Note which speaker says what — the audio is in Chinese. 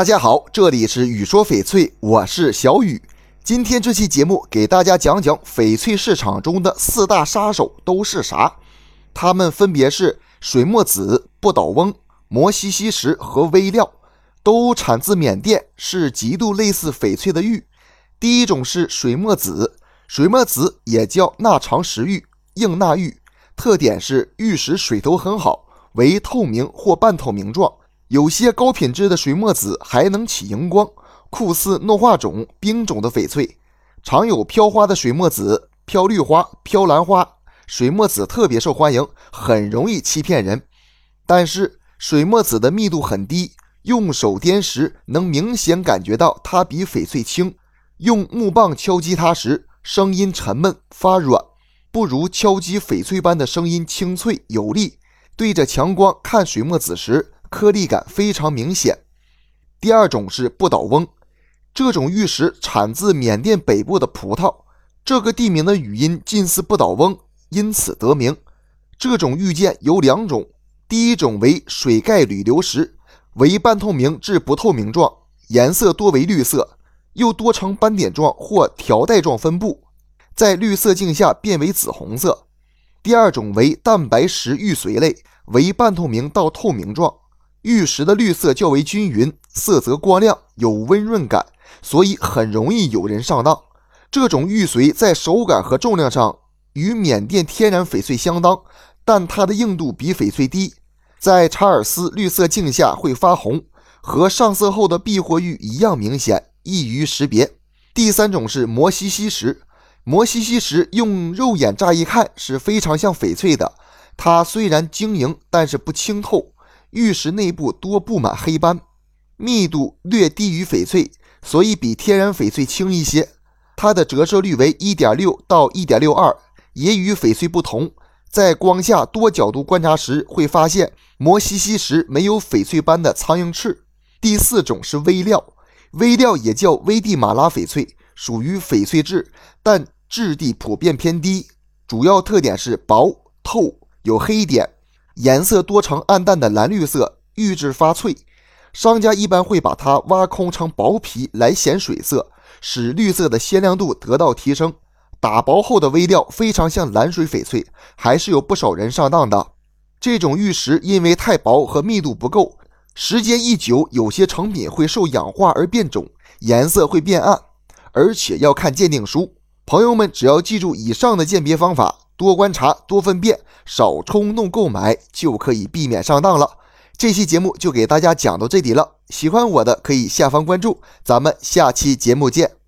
Speaker 1: 大家好，这里是雨说翡翠，我是小雨。今天这期节目给大家讲讲翡翠市场中的四大杀手都是啥？它们分别是水墨紫、不倒翁、摩西西石和微料，都产自缅甸，是极度类似翡翠的玉。第一种是水墨紫，水墨紫也叫钠长石玉、硬钠玉，特点是玉石水头很好，为透明或半透明状。有些高品质的水墨紫还能起荧光，酷似糯化种、冰种的翡翠。常有飘花的水墨紫、飘绿花、飘兰花，水墨紫特别受欢迎，很容易欺骗人。但是水墨紫的密度很低，用手掂时能明显感觉到它比翡翠轻。用木棒敲击它时，声音沉闷发软，不如敲击翡翠般的声音清脆有力。对着强光看水墨紫时，颗粒感非常明显。第二种是不倒翁，这种玉石产自缅甸北部的葡萄，这个地名的语音近似不倒翁，因此得名。这种玉件有两种，第一种为水钙铝流石，为半透明至不透明状，颜色多为绿色，又多呈斑点状或条带状分布，在绿色镜下变为紫红色。第二种为蛋白石玉髓类，为半透明到透明状。玉石的绿色较为均匀，色泽光亮，有温润感，所以很容易有人上当。这种玉髓在手感和重量上与缅甸天然翡翠相当，但它的硬度比翡翠低，在查尔斯绿色镜下会发红，和上色后的碧或玉一样明显，易于识别。第三种是摩西西石，摩西西石用肉眼乍一看是非常像翡翠的，它虽然晶莹，但是不清透。玉石内部多布满黑斑，密度略低于翡翠，所以比天然翡翠轻一些。它的折射率为一点六到一点六二，也与翡翠不同。在光下多角度观察时，会发现摩西西石没有翡翠般的苍蝇翅。第四种是微料，微料也叫危地马拉翡翠，属于翡翠质，但质地普遍偏低，主要特点是薄透，有黑点。颜色多呈暗淡的蓝绿色，玉质发脆。商家一般会把它挖空成薄皮来显水色，使绿色的鲜亮度得到提升。打薄后的微料非常像蓝水翡翠，还是有不少人上当的。这种玉石因为太薄和密度不够，时间一久，有些成品会受氧化而变种，颜色会变暗，而且要看鉴定书。朋友们只要记住以上的鉴别方法。多观察，多分辨，少冲动购买，就可以避免上当了。这期节目就给大家讲到这里了。喜欢我的可以下方关注，咱们下期节目见。